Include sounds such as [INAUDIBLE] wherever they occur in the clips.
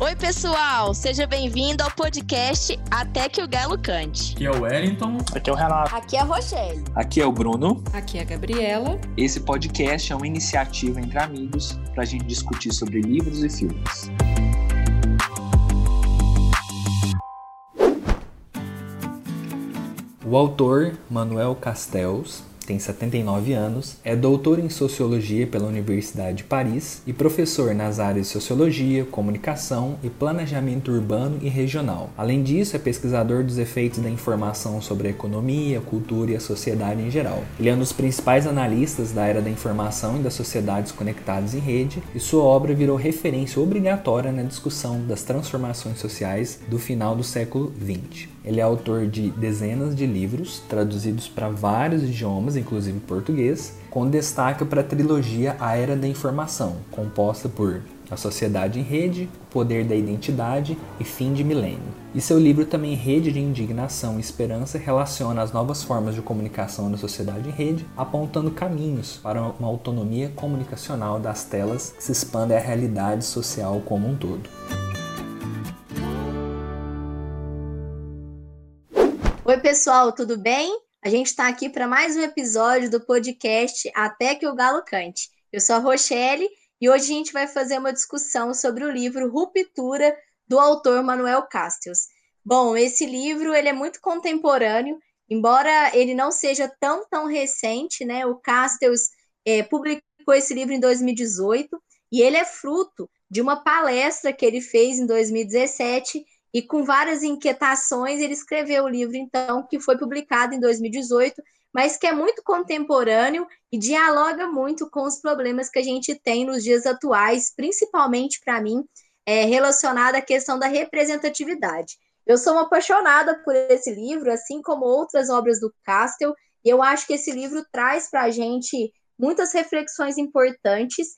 Oi, pessoal! Seja bem-vindo ao podcast Até que o Galo Cante. Aqui é o Wellington. Aqui é o Renato. Aqui é a Rochelle. Aqui é o Bruno. Aqui é a Gabriela. Esse podcast é uma iniciativa entre amigos para a gente discutir sobre livros e filmes. O autor Manuel Castells tem 79 anos, é doutor em Sociologia pela Universidade de Paris e professor nas áreas de Sociologia, Comunicação e Planejamento Urbano e Regional. Além disso, é pesquisador dos efeitos da informação sobre a economia, cultura e a sociedade em geral. Ele é um dos principais analistas da era da informação e das sociedades conectadas em rede, e sua obra virou referência obrigatória na discussão das transformações sociais do final do século XX. Ele é autor de dezenas de livros, traduzidos para vários idiomas, inclusive português, com destaque para a trilogia A Era da Informação, composta por A Sociedade em Rede, O Poder da Identidade e Fim de Milênio. E seu livro também Rede de Indignação e Esperança relaciona as novas formas de comunicação na sociedade em rede, apontando caminhos para uma autonomia comunicacional das telas que se expande à realidade social como um todo. Pessoal, tudo bem? A gente está aqui para mais um episódio do podcast Até que o Galo Cante. Eu sou a Rochelle e hoje a gente vai fazer uma discussão sobre o livro Ruptura do autor Manuel Castells. Bom, esse livro ele é muito contemporâneo, embora ele não seja tão tão recente, né? O Castells é, publicou esse livro em 2018 e ele é fruto de uma palestra que ele fez em 2017 e com várias inquietações, ele escreveu o livro, então, que foi publicado em 2018, mas que é muito contemporâneo e dialoga muito com os problemas que a gente tem nos dias atuais, principalmente para mim, é, relacionado à questão da representatividade. Eu sou uma apaixonada por esse livro, assim como outras obras do Castel, e eu acho que esse livro traz para a gente muitas reflexões importantes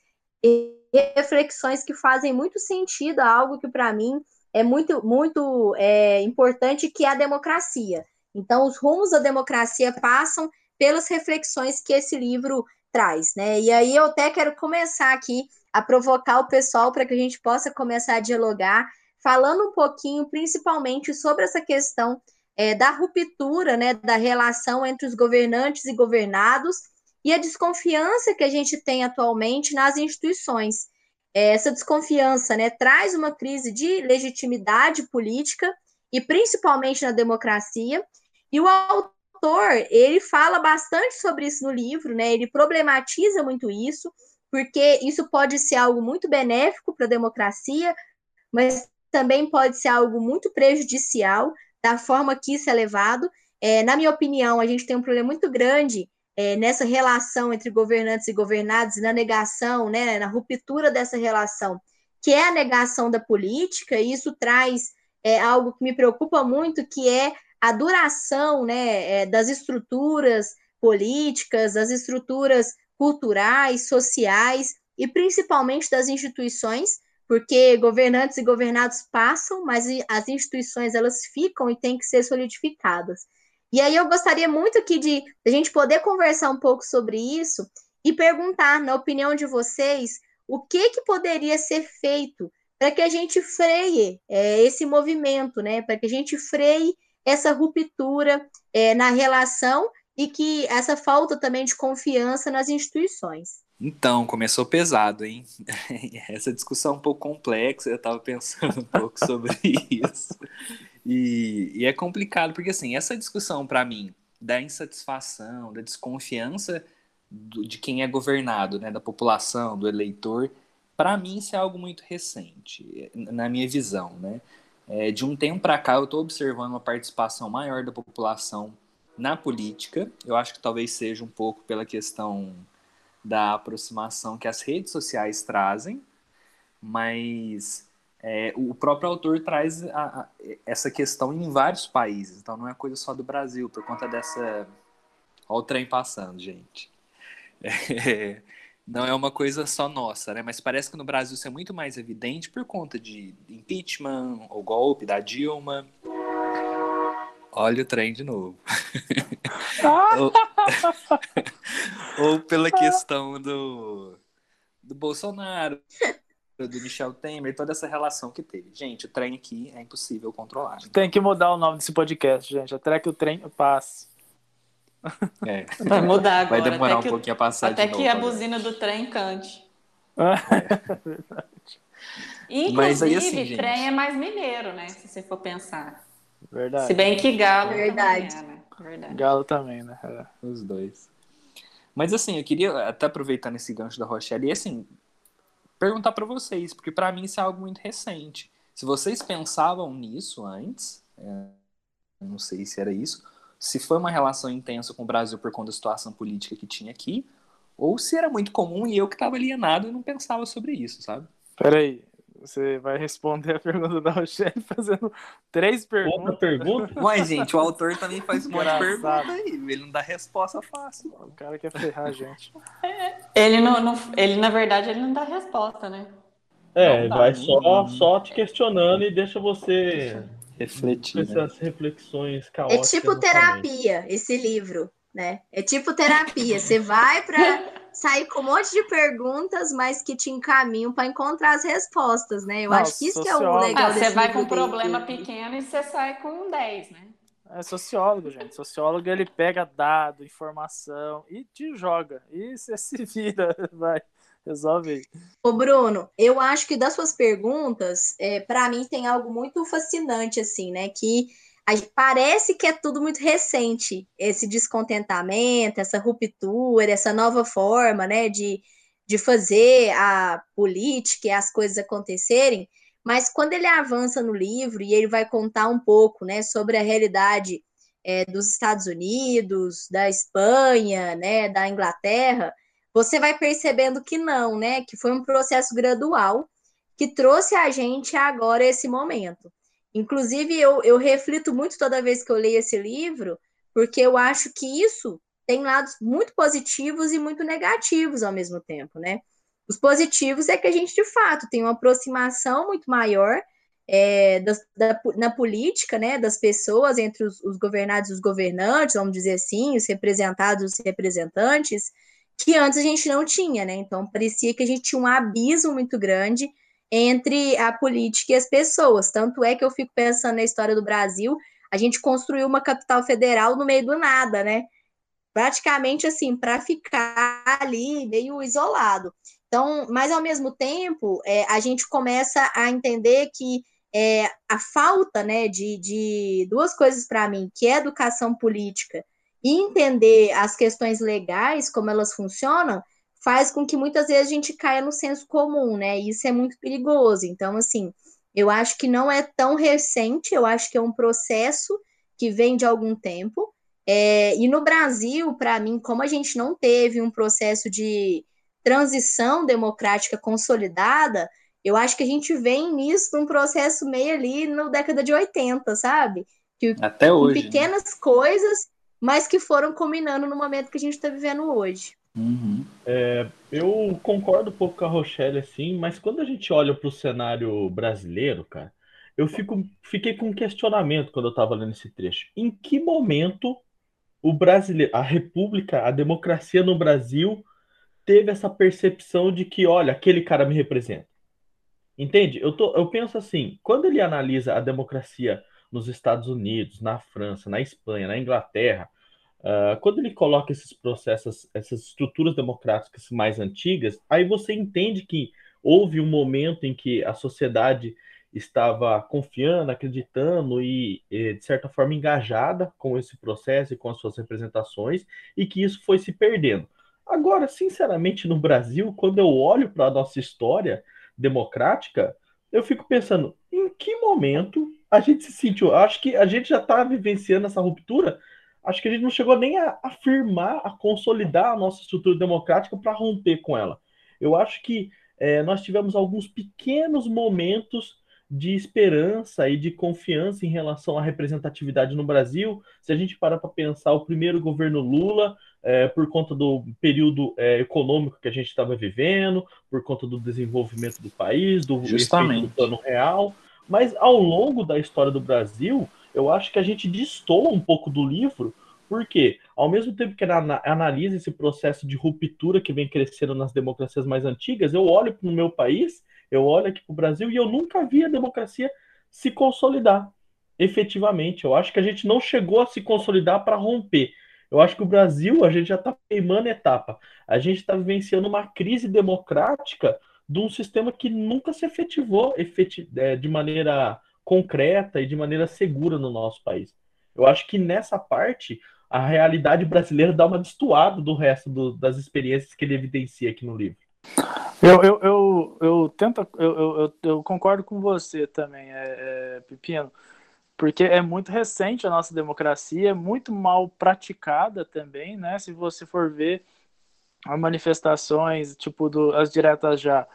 e reflexões que fazem muito sentido a algo que, para mim, é muito, muito é, importante, que a democracia. Então, os rumos da democracia passam pelas reflexões que esse livro traz, né? E aí eu até quero começar aqui a provocar o pessoal para que a gente possa começar a dialogar, falando um pouquinho, principalmente, sobre essa questão é, da ruptura, né, da relação entre os governantes e governados e a desconfiança que a gente tem atualmente nas instituições. É, essa desconfiança né, traz uma crise de legitimidade política e principalmente na democracia. E o autor ele fala bastante sobre isso no livro, né? Ele problematiza muito isso, porque isso pode ser algo muito benéfico para a democracia, mas também pode ser algo muito prejudicial da forma que isso é levado. É, na minha opinião, a gente tem um problema muito grande é, nessa relação entre governantes e governados, na negação, né, na ruptura dessa relação, que é a negação da política, e isso traz é, algo que me preocupa muito, que é a duração né, é, das estruturas políticas, das estruturas culturais, sociais e principalmente das instituições, porque governantes e governados passam, mas as instituições elas ficam e têm que ser solidificadas. E aí eu gostaria muito aqui de, a gente poder conversar um pouco sobre isso e perguntar, na opinião de vocês, o que, que poderia ser feito para que a gente freie é, esse movimento, né? Para que a gente freie essa ruptura é, na relação e que essa falta também de confiança nas instituições. Então, começou pesado, hein? [LAUGHS] Essa discussão é um pouco complexa, eu estava pensando um pouco sobre [LAUGHS] isso. E, e é complicado, porque assim, essa discussão para mim da insatisfação, da desconfiança do, de quem é governado, né, da população, do eleitor, para mim isso é algo muito recente, na minha visão, né? É, de um tempo para cá eu estou observando uma participação maior da população na política. Eu acho que talvez seja um pouco pela questão da aproximação que as redes sociais trazem, mas é, o próprio autor traz a, a, essa questão em vários países, então não é coisa só do Brasil, por conta dessa. Olha o trem passando, gente. É, [LAUGHS] não é uma coisa só nossa, né? Mas parece que no Brasil isso é muito mais evidente por conta de impeachment, o golpe da Dilma. Olha o trem de novo. [LAUGHS] ou, [LAUGHS] ou pela questão do, do Bolsonaro do Michel Temer, toda essa relação que teve. Gente, o trem aqui é impossível controlar. Tem que mudar o nome desse podcast, gente. Até que o trem passe. É. Vai mudar agora. Vai demorar até um pouquinho a passar Até de que novo a agora. buzina do trem cante. Inclusive, Mas aí, assim, gente- trem é mais mineiro, né? Se você for pensar. Verdade. Se bem que galo Verdade. também é, né? Verdade. Galo também, né? É. Os dois. Mas assim, eu queria até aproveitando esse gancho da Rochelle e assim, perguntar pra vocês, porque pra mim isso é algo muito recente. Se vocês pensavam nisso antes, é, não sei se era isso, se foi uma relação intensa com o Brasil por conta da situação política que tinha aqui, ou se era muito comum e eu que estava alienado e não pensava sobre isso, sabe? Peraí, você vai responder a pergunta da [LAUGHS] Rochelle fazendo três Outra perguntas. pergunta? Mas, gente, o autor também faz um monte de pergunta aí, ele não dá resposta fácil. O cara quer ferrar a gente. Ele, não, não- ele, na verdade, ele não dá resposta, né? É, dá, vai só, só te questionando e deixa você Refletir. né? essas reflexões É caóticas. tipo sua mente. terapia, esse livro, né? É tipo terapia. Você vai para sair com um monte de perguntas, mas que te encaminham para encontrar as respostas, né? Eu Não, acho que isso que é o sociólogo- legal Ah, você desse vai com um dele. problema pequeno e você sai com um 10, né? É sociólogo, gente. Sociólogo ele pega dado, informação e te joga. E você se vira, [LAUGHS] vai. Resolve aí. Ô, Bruno, eu acho que das suas perguntas, é, para mim tem algo muito fascinante, assim, né? Que parece que é tudo muito recente, esse descontentamento, essa ruptura, essa nova forma, né, de, de fazer a política e as coisas acontecerem. Mas quando ele avança no livro e ele vai contar um pouco, né, sobre a realidade é, dos Estados Unidos, da Espanha, né, da Inglaterra, você vai percebendo que não, né? Que foi um processo gradual que trouxe a gente agora esse momento. Inclusive, eu, eu reflito muito toda vez que eu leio esse livro, porque eu acho que isso tem lados muito positivos e muito negativos ao mesmo tempo, né? Os positivos é que a gente, de fato, tem uma aproximação muito maior é, das- da, na política, né, das pessoas, entre os, os governados e os governantes, vamos dizer assim, os representados e os representantes, que antes a gente não tinha, né? Então parecia que a gente tinha um abismo muito grande entre a política e as pessoas. Tanto é que eu fico pensando na história do Brasil, a gente construiu uma capital federal no meio do nada, né? Praticamente assim, para ficar ali meio isolado. Então, mas ao mesmo tempo, é, a gente começa a entender que é, a falta né, de, de duas coisas para mim, que é educação política e entender as questões legais, como elas funcionam, faz com que muitas vezes a gente caia no senso comum, né? E isso é muito perigoso. Então, assim, eu acho que não é tão recente, eu acho que é um processo que vem de algum tempo. É, e no Brasil, para mim, como a gente não teve um processo de transição democrática consolidada, eu acho que a gente vem nisso num processo meio ali no década de 80, sabe? Que Até hoje. né? pequenas coisas, mas que foram combinando no momento que a gente está vivendo hoje. Uhum. Eu concordo um pouco com a Rochelle, assim, mas quando a gente olha para o cenário brasileiro, cara, eu fico, fiquei com um questionamento quando eu estava lendo esse trecho. Em que momento o brasileiro, a república, a democracia no Brasil teve essa percepção de que, olha, aquele cara me representa? Entende? Eu, tô, eu penso assim, quando ele analisa a democracia nos Estados Unidos, na França, na Espanha, na Inglaterra, Uh, quando ele coloca esses processos, essas estruturas democráticas mais antigas, aí você entende que houve um momento em que a sociedade estava confiando, acreditando e, de certa forma, engajada com esse processo e com as suas representações, e que isso foi se perdendo. Agora, sinceramente, no Brasil, quando eu olho para a nossa história democrática, eu fico pensando, em que momento a gente se sentiu? Acho que a gente já está vivenciando essa ruptura acho que a gente não chegou nem a afirmar, a consolidar a nossa estrutura democrática para romper com ela. Eu acho que é, nós tivemos alguns pequenos momentos de esperança e de confiança em relação à representatividade no Brasil. Se a gente parar para pensar, o primeiro governo Lula, é, por conta do período é, econômico que a gente estava vivendo, por conta do desenvolvimento do país, do, do plano real, mas ao longo da história do Brasil, eu acho que a gente destoa um pouco do livro, porque ao mesmo tempo que ela analisa esse processo de ruptura que vem crescendo nas democracias mais antigas, eu olho para o meu país Eu olho aqui para o Brasil e eu nunca vi a democracia se consolidar efetivamente. Eu acho que a gente não chegou a se consolidar para romper. Eu acho que o Brasil, a gente já está queimando etapa. A gente está vivenciando uma crise democrática de um sistema que nunca se efetivou efetiv é, de maneira concreta e de maneira segura no nosso país. Eu acho que nessa parte a realidade brasileira dá uma destoada do resto do, das experiências que ele evidencia aqui no livro. Eu, eu, eu, eu tento, eu, eu, eu concordo com você também, é, é, Pepino, porque é muito recente a nossa democracia, é muito mal praticada também, né? Se você for ver as manifestações, tipo do, as diretas já,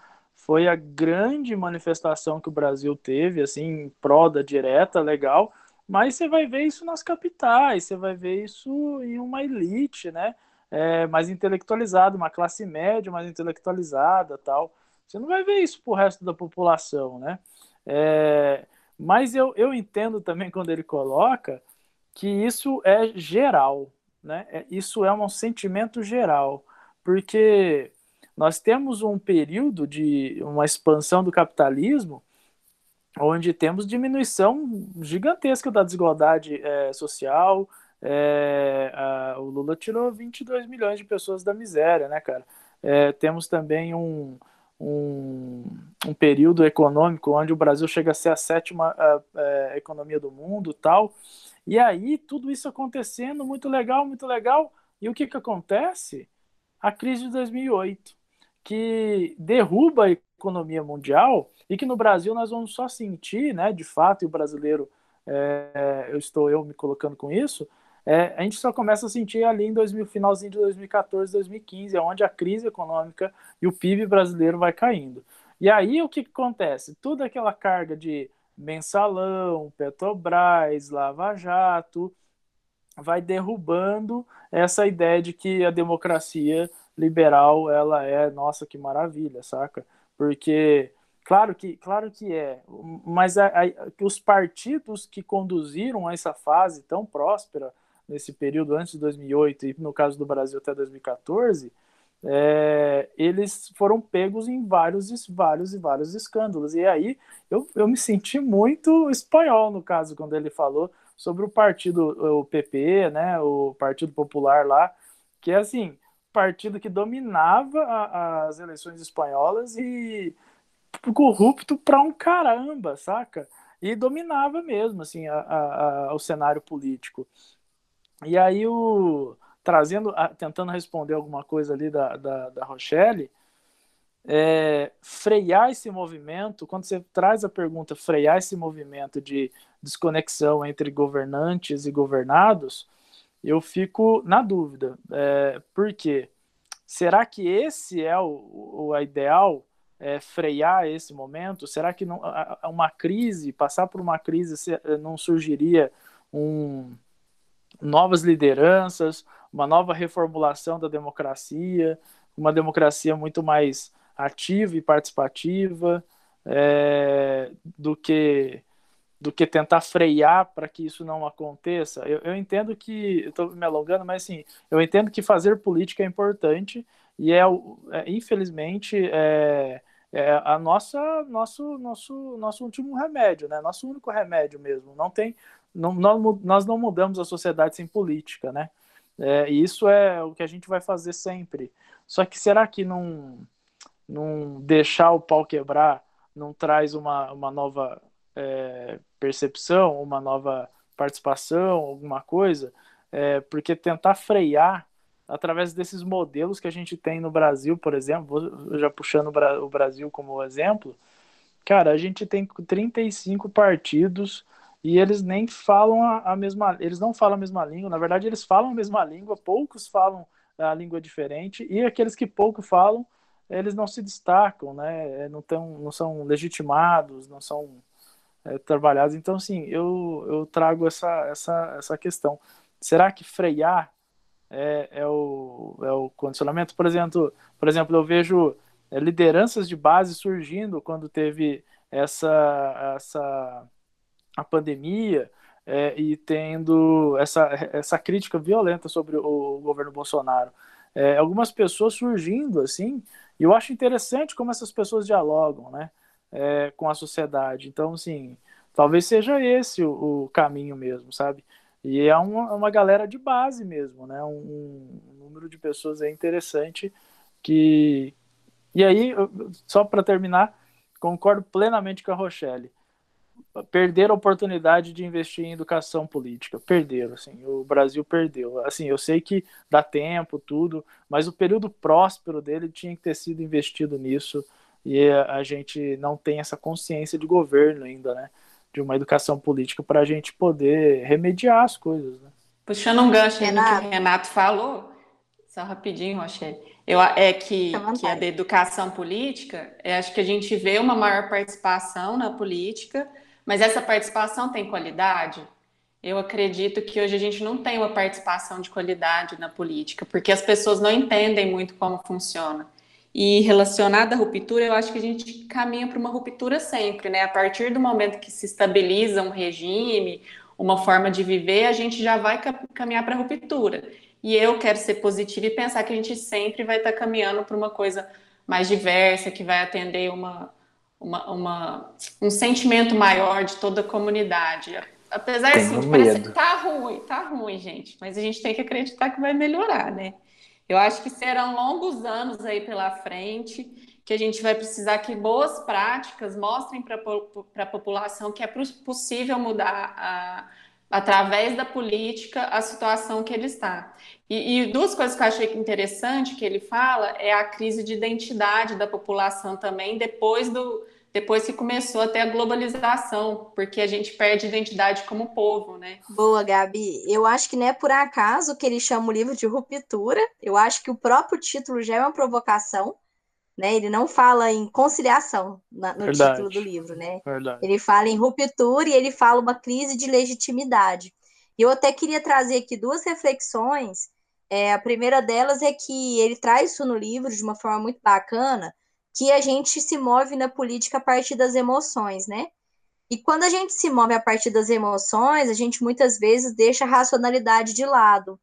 foi a grande manifestação que o Brasil teve, assim, em pró da direta, legal, mas você vai ver isso nas capitais, você vai ver isso em uma elite, né? É, mais intelectualizada, uma classe média mais intelectualizada, tal. Você não vai ver isso pro resto da população, né? É, mas eu, eu entendo também quando ele coloca que isso é geral, né? É, isso é um sentimento geral, porque nós temos um período de uma expansão do capitalismo onde temos diminuição gigantesca da desigualdade é, social. É, a, o Lula tirou 22 milhões de pessoas da miséria, né, cara? É, temos também um, um, um, período econômico onde o Brasil chega a ser a sétima a, a, economia do mundo tal. E aí, tudo isso acontecendo, muito legal, muito legal. E o que, que acontece? A crise de 2008, que derruba a economia mundial e que no Brasil nós vamos só sentir, né, de fato, e o brasileiro, é, eu estou eu me colocando com isso, é, a gente só começa a sentir ali em 2000, finalzinho de 2014, 2015, é onde a crise econômica e o PIB brasileiro vai caindo. E aí o que, acontece? Toda aquela carga de mensalão, Petrobras, Lava Jato, vai derrubando essa ideia de que a democracia liberal ela é, nossa, que maravilha, saca? Porque Claro que, claro que é, mas a, a, os partidos que conduziram essa fase tão próspera nesse período antes de 2008 e no caso do Brasil até 2014, é, eles foram pegos em vários, vários e vários escândalos. E aí eu, eu me senti muito espanhol no caso quando ele falou sobre o partido, o PP, né, o Partido Popular lá, que é assim, partido que dominava a, as eleições espanholas e corrupto pra um caramba, saca? E dominava mesmo, assim, a, a, o cenário político. E aí, o, trazendo, tentando responder alguma coisa ali da, da, da Rochelle, é, frear esse movimento, quando você traz a pergunta, frear esse movimento de desconexão entre governantes e governados, eu fico na dúvida. É, por quê? Será que esse é o, o ideal é, frear esse momento? Será que não, uma crise, passar por uma crise, não surgiria um, novas lideranças, uma nova reformulação da democracia, uma democracia muito mais ativa e participativa é, do que do que tentar frear para que isso não aconteça. Eu, eu entendo que, estou me alongando, mas assim, eu entendo que fazer política é importante e é, é infelizmente é, é, a nossa nosso nosso nosso último remédio, né? Nosso único remédio mesmo. Não tem não, nós, nós não mudamos a sociedade sem política, né? É, e isso é o que a gente vai fazer sempre. Só que será que não, não deixar o pau quebrar não traz uma, uma nova é, percepção, uma nova participação, alguma coisa? É, porque tentar frear através desses modelos que a gente tem no Brasil, por exemplo, já puxando o Brasil como exemplo, cara, a gente tem 35 partidos e eles nem falam a, mesma, eles não falam a mesma língua, na verdade eles falam a mesma língua, poucos falam a língua diferente, e aqueles que pouco falam, eles não se destacam, né, é, não, tão, não são legitimados, não são é, então sim, eu, eu trago essa, essa, essa questão, será que frear é, é, o, é o condicionamento? Por exemplo, por exemplo eu vejo é, lideranças de base surgindo quando teve essa, essa a pandemia é, e tendo essa, essa crítica violenta sobre o, governo Bolsonaro. É, algumas pessoas surgindo assim, e eu acho interessante como essas pessoas dialogam, né? É, com a sociedade. Então, assim, talvez seja esse o, o caminho mesmo, sabe? E é uma, uma galera de base mesmo, né? Um, um número de pessoas é interessante que. E aí, só para terminar, concordo plenamente com a Rochelle. Perderam a oportunidade de investir em educação política. Perderam, assim. O Brasil perdeu. Assim, eu sei que dá tempo, tudo, mas o período próspero dele tinha que ter sido investido nisso e a gente não tem essa consciência de governo ainda, né? De uma educação política para a gente poder remediar as coisas, né? Puxando um gancho aí no que o Renato falou, só rapidinho, Rochelle, eu, é que, que a da educação política, é, acho que a gente vê uma maior participação na política, mas essa participação tem qualidade? Eu acredito que hoje a gente não tem uma participação de qualidade na política, porque as pessoas não entendem muito como funciona. E relacionada à ruptura, eu acho que a gente caminha para uma ruptura sempre, né? A partir do momento que se estabiliza um regime, uma forma de viver, a gente já vai caminhar para a ruptura. E eu quero ser positiva e pensar que a gente sempre vai estar caminhando para uma coisa mais diversa, que vai atender uma, uma, uma, um sentimento maior de toda a comunidade. Apesar de assim, parece que tá ruim, tá ruim, gente, mas a gente tem que acreditar que vai melhorar, né? Eu acho que serão longos anos aí pela frente, que a gente vai precisar que boas práticas mostrem para a população que é possível mudar a, através da política a situação que ele está. E, e, duas coisas que eu achei interessante que ele fala é a crise de identidade da população também depois do, depois que começou até a globalização, porque a gente perde identidade como povo, né? Boa, Gabi. Eu acho que não é por acaso que ele chama o livro de ruptura. Eu acho que o próprio título já é uma provocação, né? Ele não fala em conciliação na, no Verdade. título do livro, né? Verdade. Ele fala em ruptura e ele fala uma crise de legitimidade. E eu até queria trazer aqui duas reflexões. É, a primeira delas é que ele traz isso no livro de uma forma muito bacana, que a gente se move na política a partir das emoções, né? E quando a gente se move a partir das emoções, a gente muitas vezes deixa a racionalidade de lado.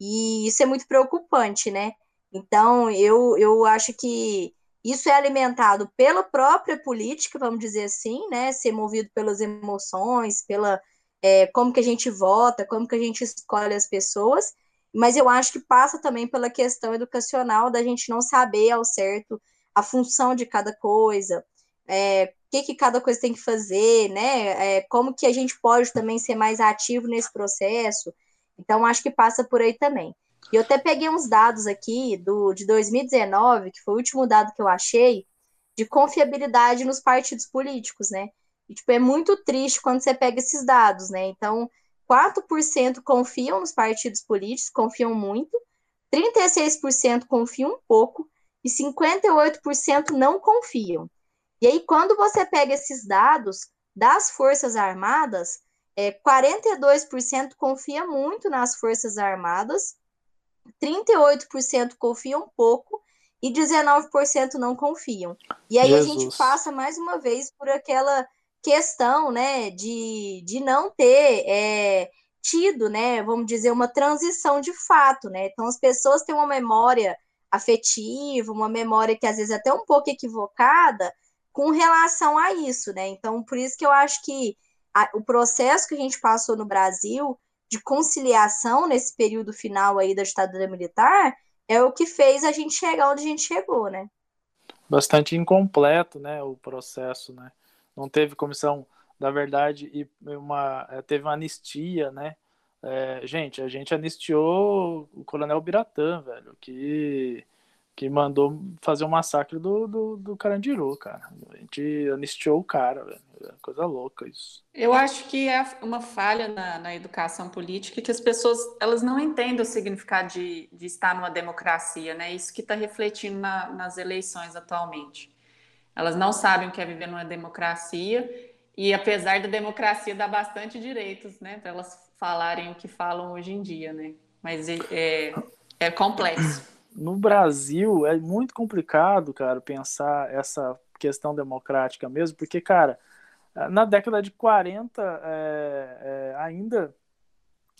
E isso é muito preocupante, né? Então, eu, eu acho que isso é alimentado pela própria política, vamos dizer assim, né? Ser movido pelas emoções, pela é, como que a gente vota, como que a gente escolhe as pessoas, mas eu acho que passa também pela questão educacional da gente não saber ao certo a função de cada coisa, é, o que, que cada coisa tem que fazer, né? É, como que a gente pode também ser mais ativo nesse processo. Então, acho que passa por aí também. E eu até peguei uns dados aqui do, de 2019, que foi o último dado que eu achei, de confiabilidade nos partidos políticos, né? E, tipo, é muito triste quando você pega esses dados, né? Então, 4% confiam nos partidos políticos, confiam muito, 36% confiam um pouco, e 58% não confiam. E aí, quando você pega esses dados das Forças Armadas, é, 42% confia muito nas Forças Armadas, 38% confiam pouco e 19% não confiam. E aí Jesus. a gente passa mais uma vez por aquela questão, né, de, de não ter é, tido, né, vamos dizer, uma transição de fato, né? Então as pessoas têm uma memória afetiva, uma memória que às vezes é até um pouco equivocada com relação a isso, né? Então, por isso que eu acho que a, o processo que a gente passou no Brasil de conciliação nesse período final aí da ditadura militar é o que fez a gente chegar onde a gente chegou, né? Bastante incompleto, né, o processo, né? Não teve comissão da verdade e uma teve uma anistia, né? É, gente, a gente anistiou o Coronel Biratã, velho, que, que mandou fazer o um massacre do, do, do Carandiru, cara. A gente anistiou o cara, velho. É coisa louca isso. Eu acho que é uma falha na, na educação política que as pessoas elas não entendem o significado de, de estar numa democracia, né? Isso que está refletindo na, nas eleições atualmente. Elas não sabem o que é viver numa democracia e apesar da democracia dar bastante direitos, né, para elas falarem o que falam hoje em dia, né? Mas é, é, é complexo. [CLEARS THROAT] No Brasil é muito complicado, cara, pensar essa questão democrática mesmo, porque, cara, na década de 40, é, é, ainda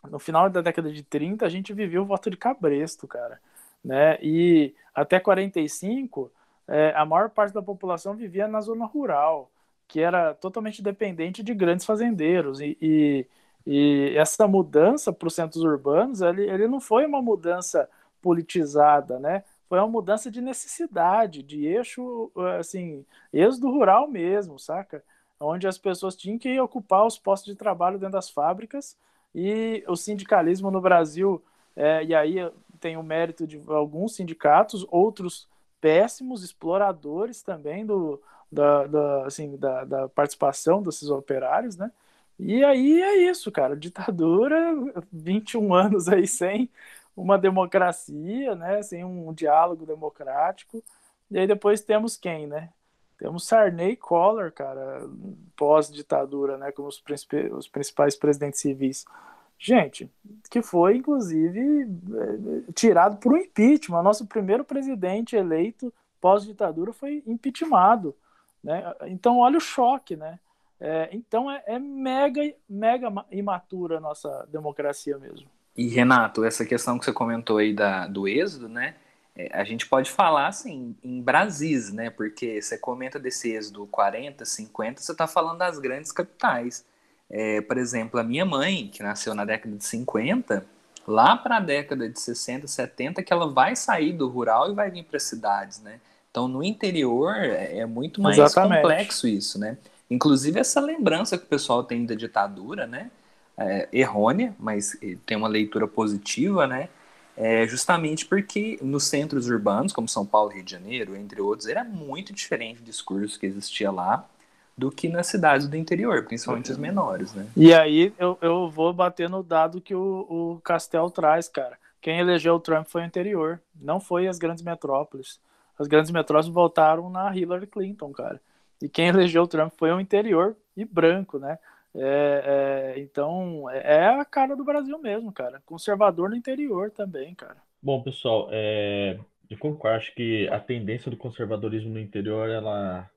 no final da década de 30, a gente viveu o voto de cabresto, cara, né? E até 45 é, a maior parte da população vivia na zona rural, que era totalmente dependente de grandes fazendeiros. E, e, e essa mudança para os centros urbanos, ele, ele não foi uma mudança politizada, né? Foi uma mudança de necessidade, de eixo, assim, êxodo rural mesmo, saca? Onde as pessoas tinham que ocupar os postos de trabalho dentro das fábricas e o sindicalismo no Brasil, é, e aí tem o mérito de alguns sindicatos, outros péssimos exploradores também do, da, da, assim, da, da participação desses operários, né? E aí é isso, cara, ditadura, 21 [LAUGHS] anos aí sem uma democracia, né, sem um diálogo democrático. E aí depois temos quem, né? Temos Sarney e Collor, cara, pós-ditadura, né, como os, os principais presidentes civis. Gente, que foi, inclusive, é, tirado por um impeachment. Nosso primeiro presidente eleito pós-ditadura foi impeachmentado. Né? Então, olha o choque, né? É, então, é, é, mega, mega imatura a nossa democracia mesmo. E, Renato, essa questão que você comentou aí da, do êxodo, né? É, a gente pode falar, assim, em Brasis, né? Porque você comenta desse êxodo 40, 50, você está falando das grandes capitais. É, por exemplo, a minha mãe, que nasceu na década de 50, lá para a década de 60, 70, que ela vai sair do rural e vai vir para as cidades, né? Então, no interior é, é muito mais Exatamente. complexo isso, né? Inclusive, essa lembrança que o pessoal tem da ditadura, né? É, errônea, mas tem uma leitura positiva, né? É justamente porque nos centros urbanos, como São Paulo e Rio de Janeiro, entre outros, era muito diferente o discurso que existia lá do que nas cidades do interior, principalmente as menores, né? E aí eu, eu vou bater no dado que o, o Castel traz, cara. Quem elegeu o Trump foi o interior, não foi as grandes metrópoles. As grandes metrópoles votaram na Hillary Clinton, cara. E quem elegeu o Trump foi o interior e branco, né? É, é, então é a cara do Brasil mesmo, cara. Conservador no interior também, cara. Bom, pessoal, é, eu concordo. Acho que a tendência do conservadorismo no interior ela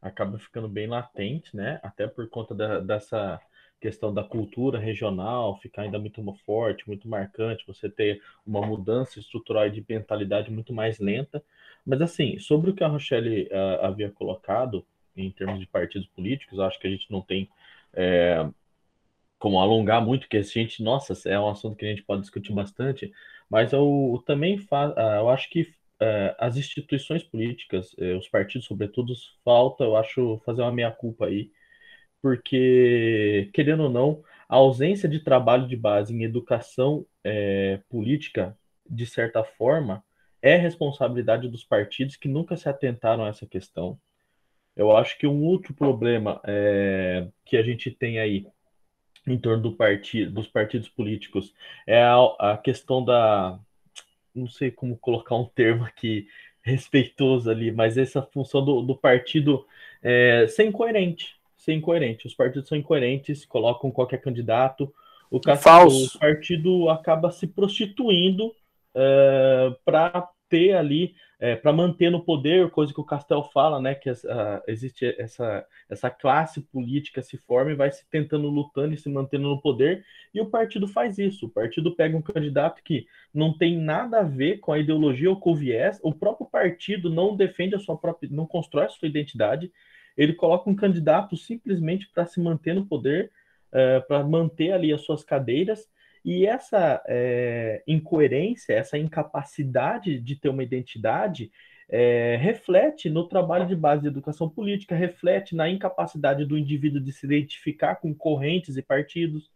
acaba ficando bem latente, né? Até por conta da, dessa questão da cultura regional ficar ainda muito forte, muito marcante, você ter uma mudança estrutural de mentalidade muito mais lenta. Mas, assim, sobre o que a Rochelle uh, havia colocado em termos de partidos políticos, acho que a gente não tem é, como alongar muito, que a gente, nossa, é um assunto que a gente pode discutir bastante, mas eu, eu também fa, uh, eu acho que é, as instituições políticas, é, os partidos, sobretudo, falta, eu acho, fazer uma meia-culpa aí, porque, querendo ou não, a ausência de trabalho de base em educação é, política, de certa forma, é responsabilidade dos partidos que nunca se atentaram a essa questão. Eu acho que um outro problema é, que a gente tem aí em torno do partido, dos partidos políticos é a, a questão da, não sei como colocar um termo aqui respeitoso ali, mas essa função do, do partido é, ser incoerente, ser incoerente. Os partidos são incoerentes, colocam qualquer candidato, o, Falso. o partido acaba se prostituindo é, para ter ali, é, para manter no poder, coisa que o Castel fala, né, que essa, existe essa, essa classe política se forma e vai se tentando lutando e se mantendo no poder, e o partido faz isso. O partido pega um candidato que não tem nada a ver com a ideologia ou com o viés, o próprio partido não defende a sua própria, não constrói a sua identidade, ele coloca um candidato simplesmente para se manter no poder, é, para manter ali as suas cadeiras, e essa é, incoerência, essa incapacidade de ter uma identidade, é, reflete no trabalho de base de educação política, reflete na incapacidade do indivíduo de se identificar com correntes e partidos.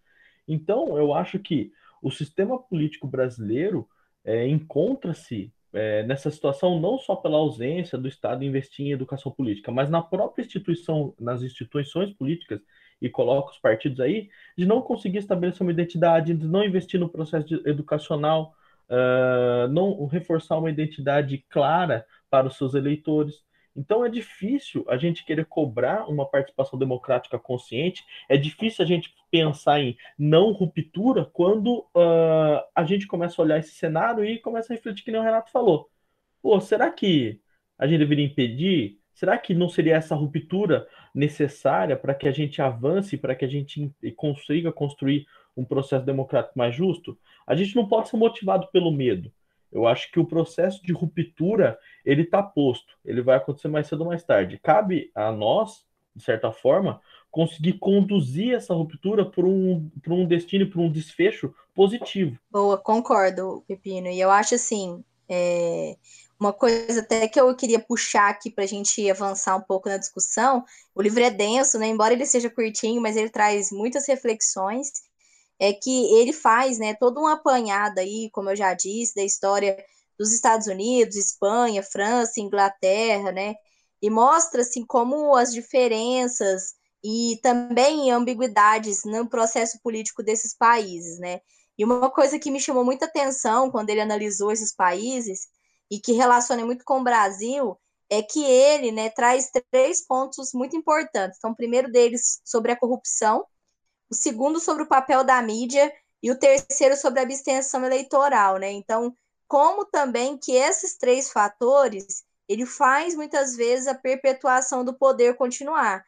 Então, eu acho que o sistema político brasileiro é, encontra-se é, nessa situação não só pela ausência do Estado investir em educação política, mas na própria instituição, nas instituições políticas e coloca os partidos aí, de não conseguir estabelecer uma identidade, de não investir no processo educacional, uh, não reforçar uma identidade clara para os seus eleitores. Então é difícil a gente querer cobrar uma participação democrática consciente, é difícil a gente pensar em não ruptura quando uh, a gente começa a olhar esse cenário e começa a refletir que nem o Renato falou. Pô, será que a gente deveria impedir? Será que não seria essa ruptura necessária para que a gente avance, para que a gente consiga construir um processo democrático mais justo? A gente não pode ser motivado pelo medo. Eu acho que o processo de ruptura ele está posto, ele vai acontecer mais cedo ou mais tarde. Cabe a nós, de certa forma, conseguir conduzir essa ruptura por um, um destino, por um desfecho positivo. Boa, concordo, Pepino. E eu acho assim, é, uma coisa até que eu queria puxar aqui para a gente avançar um pouco na discussão. O livro é denso, né? Embora ele seja curtinho, mas ele traz muitas reflexões. É que ele faz, né, toda uma apanhada aí, como eu já disse, da história dos Estados Unidos, Espanha, França, Inglaterra, né? E mostra assim como as diferenças e também ambiguidades no processo político desses países, né? E uma coisa que me chamou muita atenção quando ele analisou esses países e que relaciona muito com o Brasil é que ele né, traz três pontos muito importantes. Então, o primeiro deles sobre a corrupção, o segundo sobre o papel da mídia e o terceiro sobre a abstenção eleitoral, né? Então, como também que esses três fatores ele faz muitas vezes a perpetuação do poder continuar,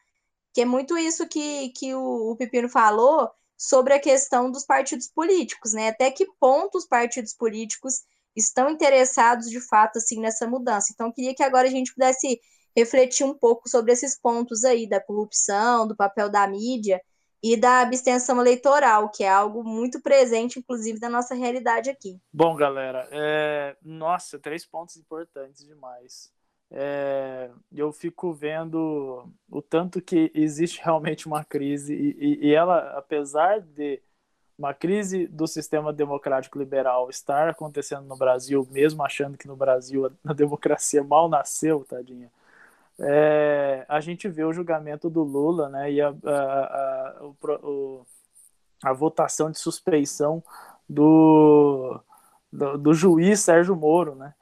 que é muito isso que, que o, o Pepino falou sobre a questão dos partidos políticos, né? Até que ponto os partidos políticos estão interessados de fato assim nessa mudança. Então, queria que agora a gente pudesse refletir um pouco sobre esses pontos aí da corrupção, do papel da mídia e da abstenção eleitoral, que é algo muito presente, inclusive, da nossa realidade aqui. Bom, galera, é... nossa, três pontos importantes demais. É... eu fico vendo o tanto que existe realmente uma crise e, e, e ela, apesar de uma crise do sistema democrático liberal estar acontecendo no Brasil, mesmo achando que no Brasil [LAUGHS] a democracia mal nasceu, tadinha, é, a gente vê o julgamento do Lula né, e a, a, a, o, a votação de suspeição do, do, do, juiz Sérgio Moro. Né?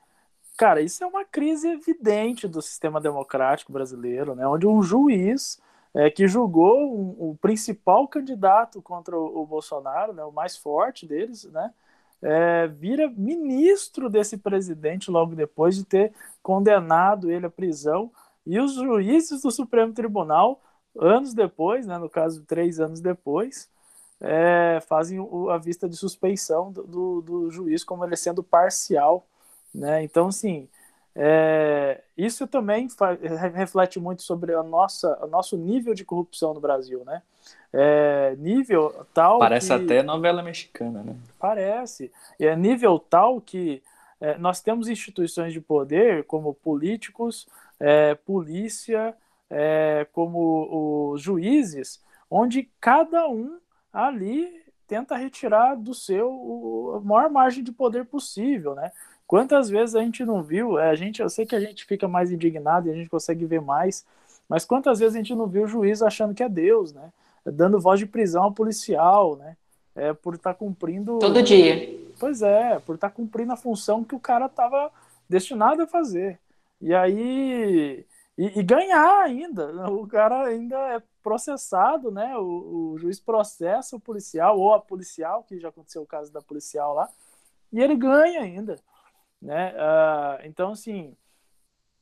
Cara, isso é uma crise evidente do sistema democrático brasileiro, né, onde um juiz é, que julgou um, o principal candidato contra o, o, Bolsonaro, né, o mais forte deles, né, é, vira ministro desse presidente logo depois de ter condenado ele à prisão. E os juízes do Supremo Tribunal, anos depois, né, no caso, três anos depois, é, fazem o, a vista de suspeição do, do, do, juiz como ele sendo parcial. Né? Então, assim, é, isso também reflete muito sobre a nossa, o nosso nível de corrupção no Brasil, né? É, nível tal. Parece que... até novela mexicana, né? Parece. É nível tal que é, nós temos instituições de poder, como políticos, é, polícia, é, como os juízes, onde cada um ali tenta retirar do seu a maior margem de poder possível, né? Quantas vezes a gente não viu? É, a gente, eu sei que a gente fica mais indignado e a gente consegue ver mais, mas quantas vezes a gente não viu o juiz achando que é Deus, né? Dando voz de prisão ao policial, né? É, por estar tá cumprindo. Todo dia. Pois é, por estar tá cumprindo a função que o cara estava destinado a fazer. E aí. E, e, ganhar ainda. O cara ainda é processado, né? O, o juiz processa o policial, ou a policial, que já aconteceu o caso da policial lá, e ele ganha ainda. Né? Uh, então, assim,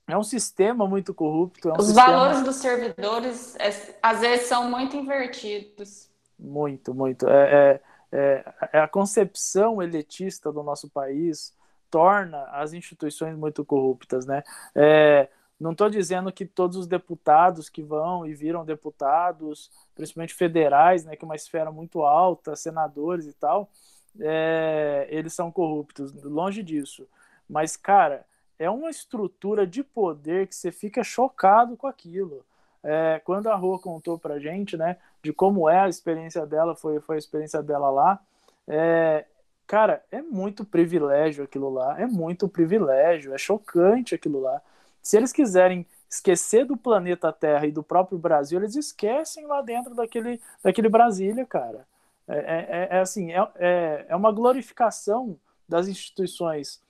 é um sistema muito corrupto. É um Os sistema... valores dos servidores, é, às vezes, são muito invertidos. Muito, muito. É, é, é, a concepção elitista do nosso país torna as instituições muito corruptas, né? É, não estou dizendo que todos os deputados que vão e viram deputados, principalmente federais, né, que é uma esfera muito alta, senadores e tal, é, eles são corruptos. Longe disso. Mas, cara, é uma estrutura de poder que você fica chocado com aquilo. É, quando a Rua contou pra gente, né, de como é a experiência dela, foi, foi a experiência dela lá, é, cara, é muito privilégio aquilo lá, é muito privilégio, é chocante aquilo lá. Se eles quiserem esquecer do planeta Terra e do próprio Brasil, eles esquecem lá dentro daquele, daquele Brasília, cara. É, é, é, é assim, é, é, é uma glorificação das instituições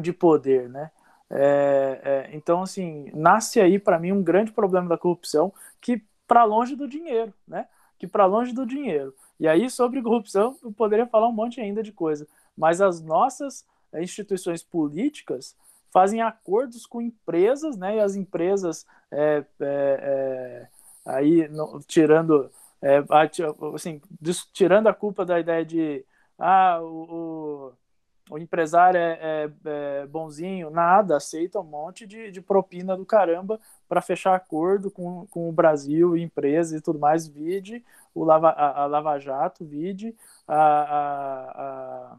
de poder, né? É, é, então, assim, nasce aí para mim um grande problema da corrupção que para longe do dinheiro, né? Que para longe do dinheiro. E aí, sobre corrupção, eu poderia falar um monte ainda de coisa, mas as nossas instituições políticas fazem acordos com empresas, né? E as empresas, é, é, é aí, no, tirando, assim, tirando a culpa da ideia de, ah, o, o o empresário é, é, é, bonzinho, nada, aceita um monte de, de propina do caramba para fechar acordo com, com o Brasil, empresa e tudo mais, vide o Lava, a, a Lava Jato, vide a,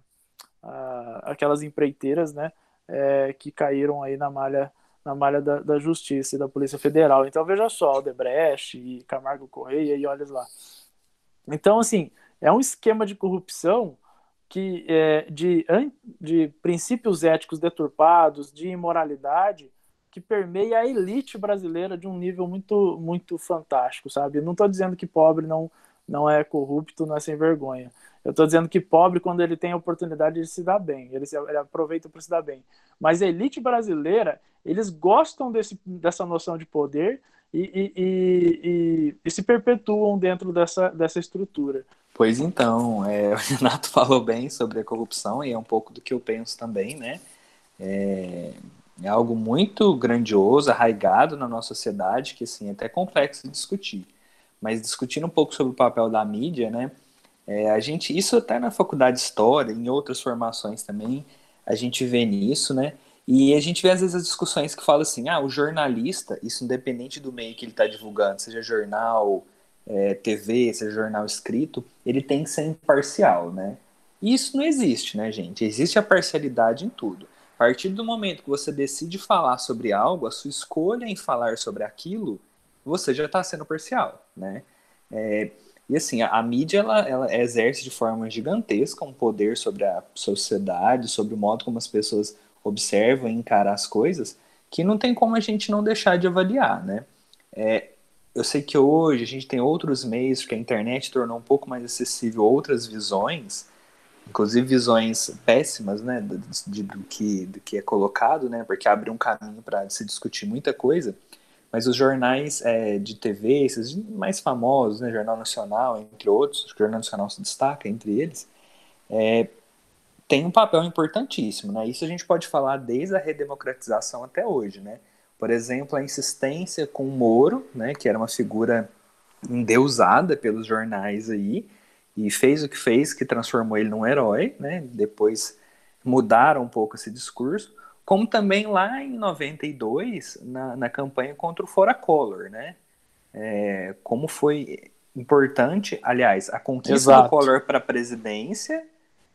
a, aquelas empreiteiras né, é, que caíram aí na malha, na malha da, da Justiça e da Polícia Federal. Então veja só, Aldebrecht e Camargo Correia e olha lá. Então, assim, é um esquema de corrupção que é, de, de princípios éticos deturpados, de imoralidade, que permeia a elite brasileira de um nível muito muito fantástico, sabe? Eu não estou dizendo que pobre não não é corrupto, não é sem vergonha. Eu estou dizendo que pobre, quando ele tem a oportunidade de se dar bem, ele, se, ele aproveita para se dar bem. Mas a elite brasileira, eles gostam desse, dessa noção de poder e, e, e, e, se perpetuam dentro dessa, dessa estrutura. Pois então, é, [LAUGHS] o Renato falou bem sobre a corrupção e é um pouco do que eu penso também, né? É, é algo muito grandioso, arraigado na nossa sociedade, que assim, é até complexo de discutir. Mas discutindo um pouco sobre o papel da mídia, né? É, a gente, isso até na faculdade de história, em outras formações também, a gente vê nisso, né? E a gente vê às vezes as discussões que falam assim, ah, o jornalista, isso independente do meio que ele está divulgando, seja jornal, é, TV, seja jornal escrito, ele tem que ser imparcial, né? Isso não existe, né, gente? Existe a parcialidade em tudo. A partir do momento que você decide falar sobre algo, a sua escolha em falar sobre aquilo, você já está sendo parcial, né? É, e assim, a, a, mídia ela, ela exerce de forma gigantesca um poder sobre a sociedade, sobre o modo como as pessoas observam e encaram as coisas, que não tem como a gente não deixar de avaliar, né? É, eu sei que hoje a gente tem outros meios, que a internet tornou um pouco mais acessível outras visões, inclusive visões péssimas, né, de, de, do, que, do que é colocado, né, porque abre um caminho para se discutir muita coisa, mas os jornais é, de TV, esses mais famosos, né, Jornal Nacional, entre outros, o Jornal Nacional se destaca entre eles, é, tem um papel importantíssimo, né, isso a gente pode falar desde a redemocratização até hoje, né, por exemplo, a insistência com o Moro, né, que era uma figura endeusada pelos jornais aí, e fez o que fez, que transformou ele num herói, né? Depois mudaram um pouco esse discurso, como também lá em 92, na, na campanha contra o Fora Collor, né? É, como foi importante, aliás, a conquista Exato. do Collor para a presidência,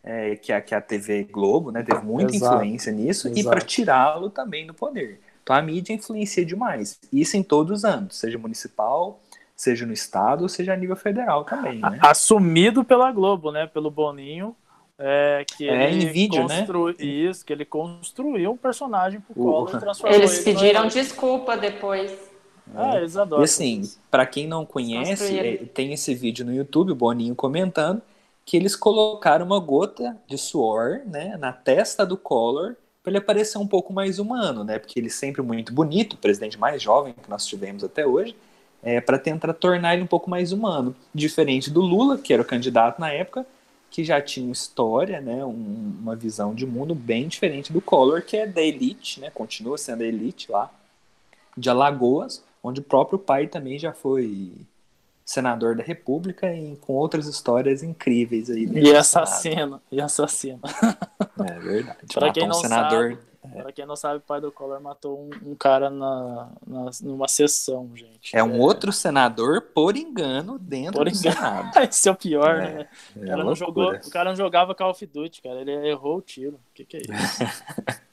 é, que, a, que a TV Globo né, teve muita Exato. influência nisso, Exato. e para tirá-lo também do poder. Então a mídia influencia demais. Isso em todos os âmbitos, seja municipal, seja no estado, seja a nível federal também. Né? Assumido pela Globo, né? Pelo Boninho. É, que é, ele em vídeo, constru... né? Isso, que ele construiu um personagem pro Collor e [LAUGHS] transformou Eles pediram desculpa depois. Ah, eles adoram. E assim, para quem não conhece, é, tem esse vídeo no YouTube, o Boninho comentando, que eles colocaram uma gota de suor né, na testa do Collor para ele parecer um pouco mais humano, né? Porque ele é sempre muito bonito, o presidente mais jovem que nós tivemos até hoje, é, para tentar tornar ele um pouco mais humano. Diferente do Lula, que era o candidato na época, que já tinha uma história, né, um, uma visão de mundo bem diferente do Collor, que é da elite, né, continua sendo a elite lá, de Alagoas, onde o próprio pai também já foi senador da República e com outras histórias incríveis aí. E assassino, e assassino. É verdade. Para quem um não senador... sabe, é. Quem não sabe, o pai do Collor matou um, um cara na, na, numa sessão, gente. É um é... outro senador, por engano, dentro por do engano. Senado. [LAUGHS] Esse é o pior, é, né? É o, cara não jogou, o cara não jogava Call of Duty, cara. Ele errou o tiro. O que, que é isso? [LAUGHS]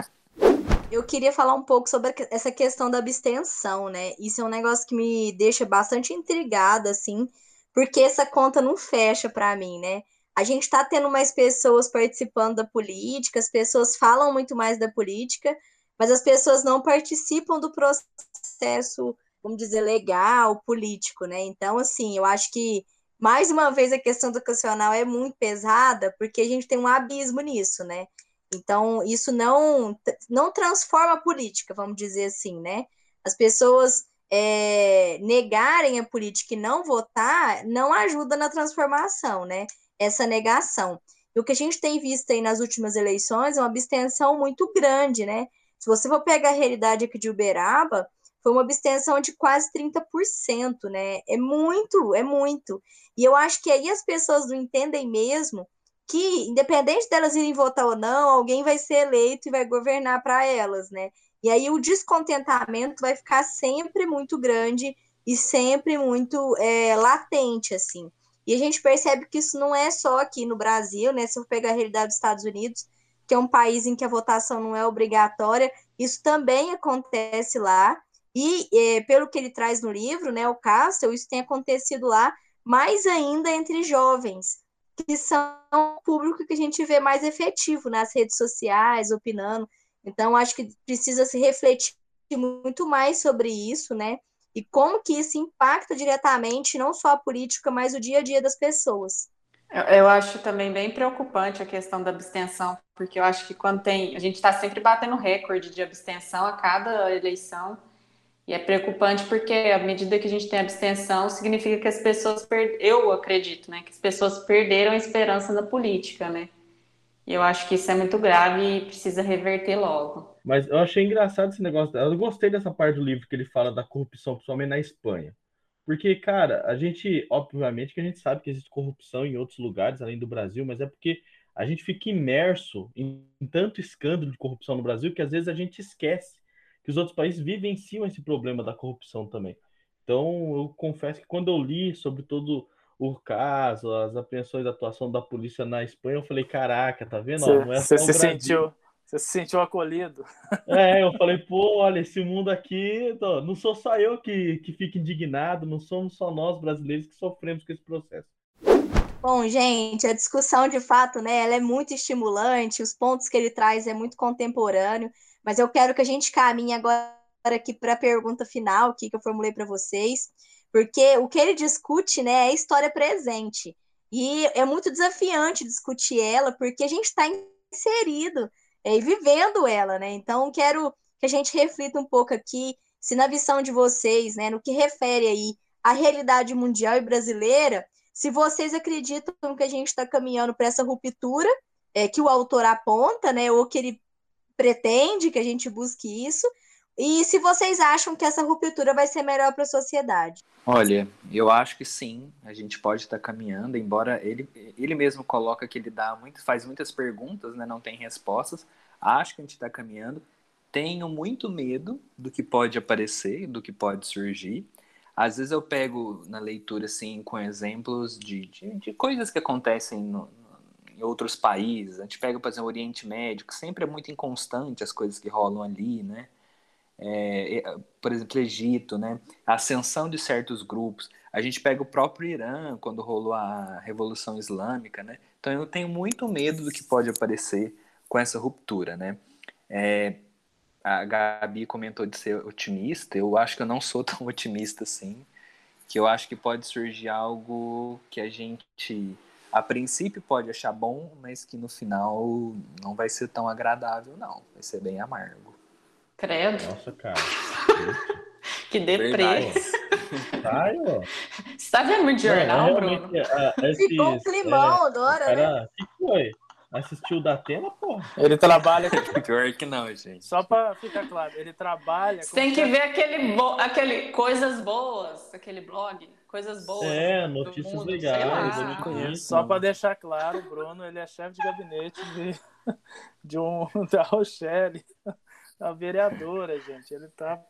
Eu queria falar um pouco sobre essa questão da abstenção, né? Isso é um negócio que me deixa bastante intrigada, assim, porque essa conta não fecha para mim, né? A gente está tendo mais pessoas participando da política, as pessoas falam muito mais da política, mas as pessoas não participam do processo, vamos dizer, legal, político, né? Então, assim, eu acho que, mais uma vez, a questão educacional é muito pesada, porque a gente tem um abismo nisso, né? Então, isso não, não transforma a política, vamos dizer assim, né? As pessoas é, negarem a política e não votar não ajuda na transformação, né? Essa negação. E o que a gente tem visto aí nas últimas eleições é uma abstenção muito grande, né? Se você for pegar a realidade aqui de Uberaba, foi uma abstenção de quase 30%, né? É muito, é muito. E eu acho que aí as pessoas não entendem mesmo que, independente delas irem votar ou não, alguém vai ser eleito e vai governar para elas, né? E aí o descontentamento vai ficar sempre muito grande e sempre muito é, latente, assim. E a gente percebe que isso não é só aqui no Brasil, né? Se eu pegar a realidade dos Estados Unidos, que é um país em que a votação não é obrigatória, isso também acontece lá. E é, pelo que ele traz no livro, né, o Castle, isso tem acontecido lá, mais ainda entre jovens, que são o público que a gente vê mais efetivo nas redes sociais, opinando. Então, acho que precisa se refletir muito mais sobre isso, né? E como que isso impacta diretamente não só a política, mas o dia a dia das pessoas. Eu, acho também bem preocupante a questão da abstenção, porque eu acho que quando tem. A gente está sempre batendo recorde de abstenção a cada eleição. E é preocupante porque à medida que a gente tem abstenção, significa que as pessoas per... eu acredito, né, que as pessoas perderam a esperança na política, né? E eu acho que isso é muito grave e precisa reverter logo. Mas eu achei engraçado esse negócio. Eu gostei dessa parte do livro que ele fala da corrupção, principalmente na Espanha. Porque, cara, a gente, obviamente que a gente sabe que existe corrupção em outros lugares, além do Brasil, mas é porque a gente fica imerso em, tanto escândalo de corrupção no Brasil que às vezes a gente esquece que os outros países vivenciam esse problema da corrupção também. Então, eu confesso que quando eu li sobre todo o caso, as apreensões da atuação da polícia na Espanha, eu falei, caraca, tá vendo? Você se sentiu, você se sentiu acolhido. É, eu falei, pô, olha, esse mundo aqui, não sou só eu que, que fico indignado, não somos só nós brasileiros que sofremos com esse processo. Bom, gente, a discussão de fato, né, ela é muito estimulante, os pontos que ele traz é muito contemporâneo. Mas eu quero que a gente caminhe agora aqui para a pergunta final que eu formulei para vocês, porque o que ele discute né, é história presente. E é muito desafiante discutir ela, porque a gente está inserido é, e vivendo ela, né? Então, quero que a gente reflita um pouco aqui, se na visão de vocês, né, no que refere aí à realidade mundial e brasileira, se vocês acreditam que a gente está caminhando para essa ruptura é, que o autor aponta, né, ou que ele pretende que a gente busque isso. E se vocês acham que essa ruptura vai ser melhor para a sociedade? Olha, eu acho que sim, a gente pode estar caminhando, embora ele, ele mesmo coloca que ele dá muito, faz muitas perguntas, né, não tem respostas. Acho que a gente está caminhando. Tenho muito medo do que pode aparecer, do que pode surgir. Às vezes eu pego na leitura assim com exemplos de, de, de coisas que acontecem no, em outros países. A gente pega, por exemplo, o Oriente Médio, que sempre é muito inconstante as coisas que rolam ali, né? É, por exemplo, Egito, né? A ascensão de certos grupos. A gente pega o próprio Irã, quando rolou a Revolução Islâmica, né? Então eu tenho muito medo do que pode aparecer com essa ruptura, né? É, a Gabi comentou de ser otimista, eu acho que eu não sou [LAUGHS] tão otimista assim, que eu acho que pode surgir algo que a gente a princípio pode achar bom, mas que no final não vai ser tão agradável, não. Vai ser bem amargo. Credo. Nossa, cara. [LAUGHS] que deprê. Sai, ó. Você tá vendo muito jornal, Bruno? Uh, Ficou um climão é, agora, cara, né? O que foi? Assistiu da Atena, porra? Ele trabalha. [LAUGHS] Pior que não, gente. Só pra ficar claro, ele trabalha. Você tem que ver aquele, bo... aquele Coisas Boas, aquele blog coisas boas. É, notícias mundo, legais. Eu conheço. Só para deixar claro, o Bruno ele é chefe de gabinete de, [LAUGHS] de um [LAUGHS] da Rochelle, a vereadora, gente. Ele tá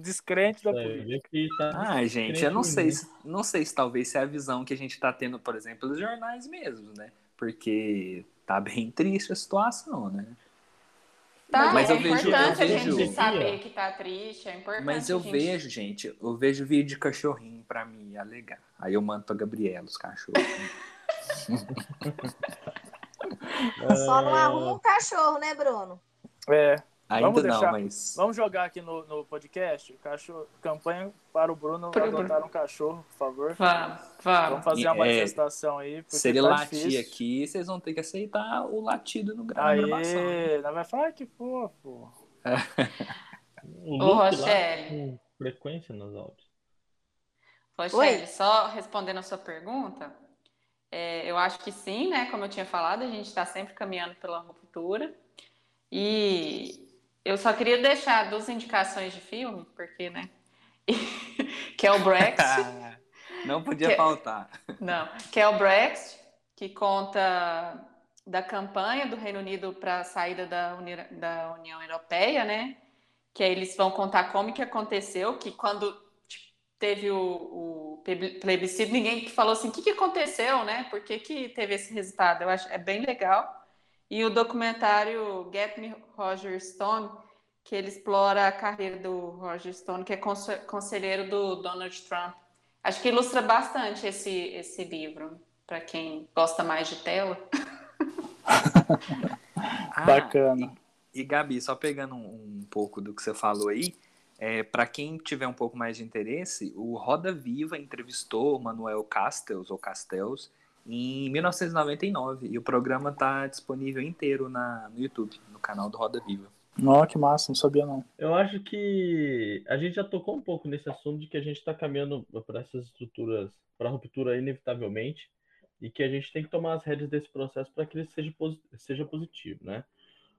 descrente da é, política. Tá ah, gente, eu não sei, se, não sei se talvez se é a visão que a gente está tendo, por exemplo, dos jornais mesmo, né? Porque tá bem [LAUGHS] triste a situação, né? Tá, mas é eu vejo, importante eu vejo, a gente saber que tá triste, é importante. Mas eu gente... vejo, gente, eu vejo vídeo de cachorrinho pra me alegar. Aí eu mando pra Gabriela os cachorros. [LAUGHS] Só não arruma um cachorro, né, Bruno? É. Ainda vamos deixar, não, mas. Vamos jogar aqui no, no podcast. Cachorro, campanha para o Bruno Pro adotar Bruno. um cachorro, por favor. Vamos, vamos. Vamos fazer uma é, manifestação aí. Se ele tá latir difícil. aqui, vocês vão ter que aceitar o latido no gravação. Aí, vai falar que fofo. o [LAUGHS] Ô, Rochelle. Com frequência nos áudios. Rochelle, só respondendo a sua pergunta, é, eu acho que sim, né? Como eu tinha falado, a gente está sempre caminhando pela ruptura. E eu só queria deixar duas indicações de filme, porque, né? [LAUGHS] que é o Brexit. [LAUGHS] Não podia que, é- faltar. Não, que é o Brexit que conta da campanha do Reino Unido para a saída da, Uni da União Europeia, né? Que aí eles vão contar como que aconteceu, que quando tipo, teve o, o, plebiscito, ninguém falou assim, o que, que aconteceu, né? Por que, que teve esse resultado? Eu acho é bem legal. E o documentário Get Me Roger Stone, que ele explora a carreira do Roger Stone, que é conselheiro do Donald Trump. Acho que ilustra bastante esse, esse livro, para quem gosta mais de tela. [LAUGHS] ah, Bacana. E, e, Gabi, só pegando um, um, pouco do que você falou aí, é, para quem tiver um pouco mais de interesse, o Roda Viva entrevistou Manuel Castells, ou Castells, em 1999, e o programa está disponível inteiro na, no YouTube, no canal do Roda Viva. Nossa, que massa, não sabia não. Eu acho que a gente já tocou um pouco nesse assunto de que a gente está caminhando para essas estruturas, para a ruptura inevitavelmente, e que a gente tem que tomar as rédeas desse processo para que ele seja, seja positivo, né?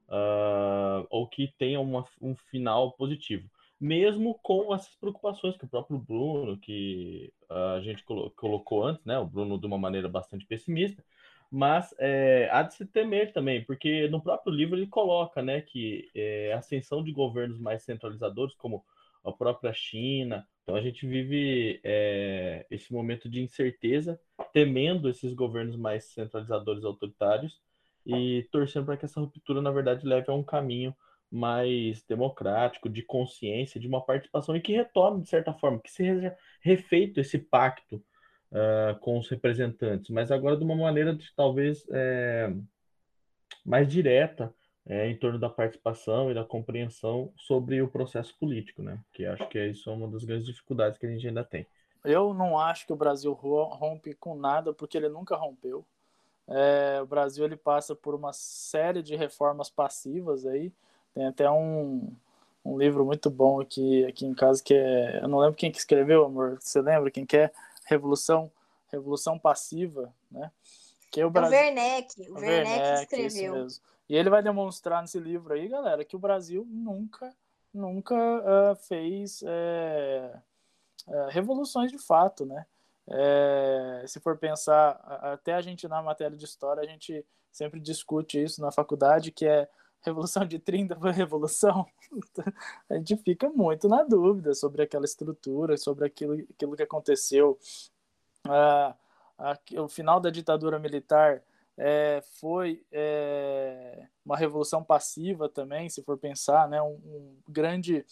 Uh, ou que tenha uma, um final positivo. Mesmo com essas preocupações que o próprio Bruno, que a gente colocou antes, né? O Bruno de uma maneira bastante pessimista, mas é, há de se temer também, porque no próprio livro ele coloca né, que é, a ascensão de governos mais centralizadores, como a própria China, então a gente vive é, esse momento de incerteza, temendo esses governos mais centralizadores autoritários e torcendo para que essa ruptura, na verdade, leve a um caminho mais democrático, de consciência, de uma participação e que retome, de certa forma, que seja refeito esse pacto uh, com os representantes, mas agora de uma maneira de, talvez é, mais direta é, em torno da participação e da compreensão sobre o processo político, né? Que acho que isso é uma das grandes dificuldades que a gente ainda tem. Eu não acho que o Brasil rompe com nada, porque ele nunca rompeu. É, o Brasil ele passa por uma série de reformas passivas aí. Tem até um, um livro muito bom aqui, aqui em casa que é. Eu não lembro quem que escreveu, amor. Você lembra quem que é? Revolução, Revolução Passiva, né? Que é o, Brasil... o Werneck, o, o Werneck, Werneck escreveu. E ele vai demonstrar nesse livro aí, galera, que o Brasil nunca, nunca uh, fez é, uh, revoluções de fato, né? É, se for pensar, até a gente na matéria de história, a gente sempre discute isso na faculdade, que é Revolução de 30 foi revolução? [LAUGHS] a gente fica muito na dúvida sobre aquela estrutura, sobre aquilo, aquilo que aconteceu. Ah, a, o final da ditadura militar é, foi é, uma revolução passiva também, se for pensar, né? um, um grande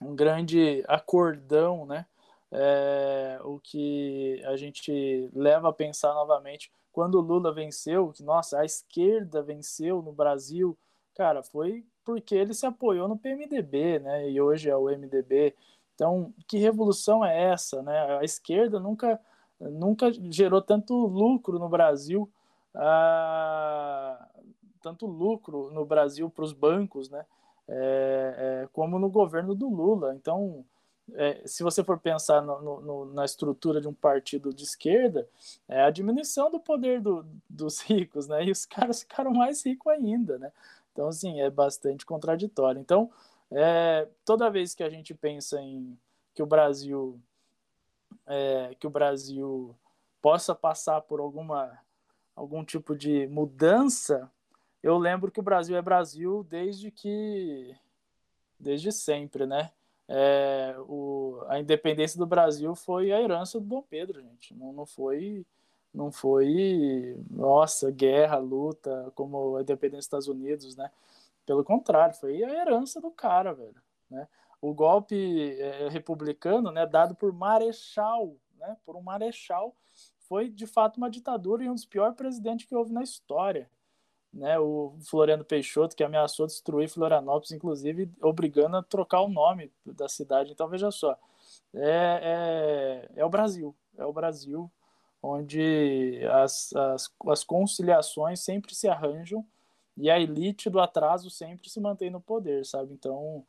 um grande acordão, né? É, o que a gente leva a pensar novamente quando o Lula venceu, que nossa, a esquerda venceu no Brasil, cara, foi porque ele se apoiou no PMDB, né? E hoje é o MDB. Então, que revolução é essa, né? A esquerda nunca nunca gerou tanto lucro no Brasil, ah, tanto lucro no Brasil para os bancos, né? É, é, como no governo do Lula. Então, é, se você for pensar no, no, na estrutura de um partido de esquerda, é a diminuição do poder do, dos [LAUGHS] ricos, né? E os caras ficaram mais ricos ainda, né? Então, assim, é bastante contraditório. Então, é, toda vez que a gente pensa em que o Brasil é, que o Brasil possa passar por alguma algum tipo de mudança, eu lembro que o Brasil é Brasil desde que desde sempre, né? É, o, a independência do Brasil foi a herança do Dom Pedro, gente. Não, não foi, não foi, nossa, guerra, luta, como a independência dos Estados Unidos, né? Pelo contrário, foi a herança do cara, velho. Né? O golpe é, republicano, né, dado por Marechal, né, por um Marechal, foi de fato uma ditadura e um dos piores presidentes que houve na história né, o Floriano Peixoto, que ameaçou destruir Florianópolis, inclusive obrigando a trocar o nome da cidade. Então, veja só, é, é, é o Brasil, é o Brasil onde as, as, as conciliações sempre se arranjam e a elite do atraso sempre se mantém no poder, sabe? Então,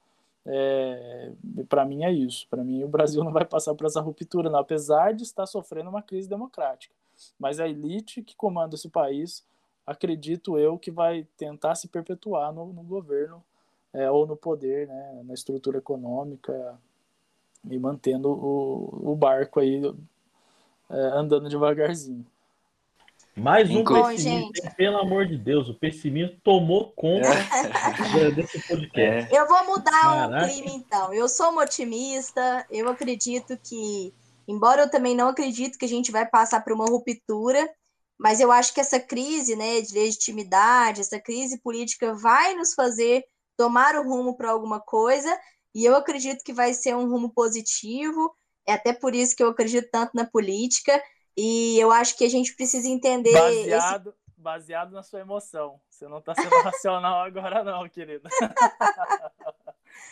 é, para mim é isso. Para mim, o Brasil não vai passar por essa ruptura, não, apesar de estar sofrendo uma crise democrática. Mas a elite que comanda esse país acredito eu que vai tentar se perpetuar no, no governo é, ou no poder, né, na estrutura econômica e mantendo o, o barco aí é, andando devagarzinho. Mais um Bom, pessimista, gente. pelo amor de Deus, o pessimismo tomou conta é. [LAUGHS] desse podcast. É. Eu vou mudar Caraca. o clima então. Eu sou uma otimista, eu acredito que, embora eu também não acredito que a gente vai passar por uma ruptura, mas eu acho que essa crise né, de legitimidade, essa crise política vai nos fazer tomar o rumo para alguma coisa, e eu acredito que vai ser um rumo positivo, é até por isso que eu acredito tanto na política, e eu acho que a gente precisa entender. Baseado, esse... baseado na sua emoção. Você não está sendo [LAUGHS] racional agora, não, querida.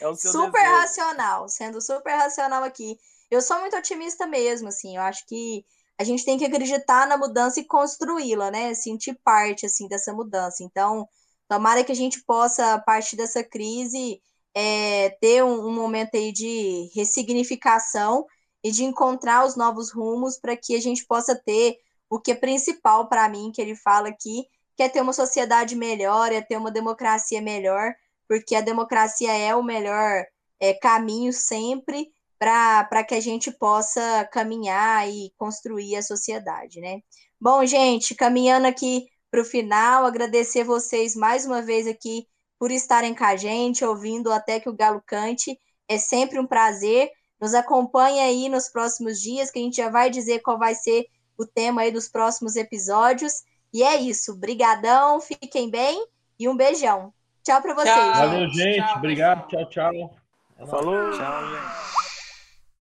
é super desejo. racional, sendo super racional aqui. Eu sou muito otimista mesmo, assim. Eu acho que a gente tem que acreditar na mudança e construí-la, né? Sentir parte, assim, dessa mudança. Então, tomara que a gente possa, a partir dessa crise, é, ter um, um momento aí de ressignificação e de encontrar os novos rumos para que a gente possa ter o que é principal para mim, que ele fala aqui, que é ter uma sociedade melhor, é ter uma democracia melhor, porque a democracia é o melhor é, caminho sempre para que a gente possa caminhar e construir a sociedade, né? Bom, gente, caminhando aqui para o final, agradecer vocês mais uma vez aqui por estarem com a gente, ouvindo até que o Galo cante. É sempre um prazer. Nos acompanhe aí nos próximos dias, que a gente já vai dizer qual vai ser o tema aí dos próximos episódios. E é isso. Brigadão, fiquem bem e um beijão. Tchau para vocês. Tchau, Valeu, gente. Tchau, Obrigado. Tchau, tchau. Falou. Tchau, gente.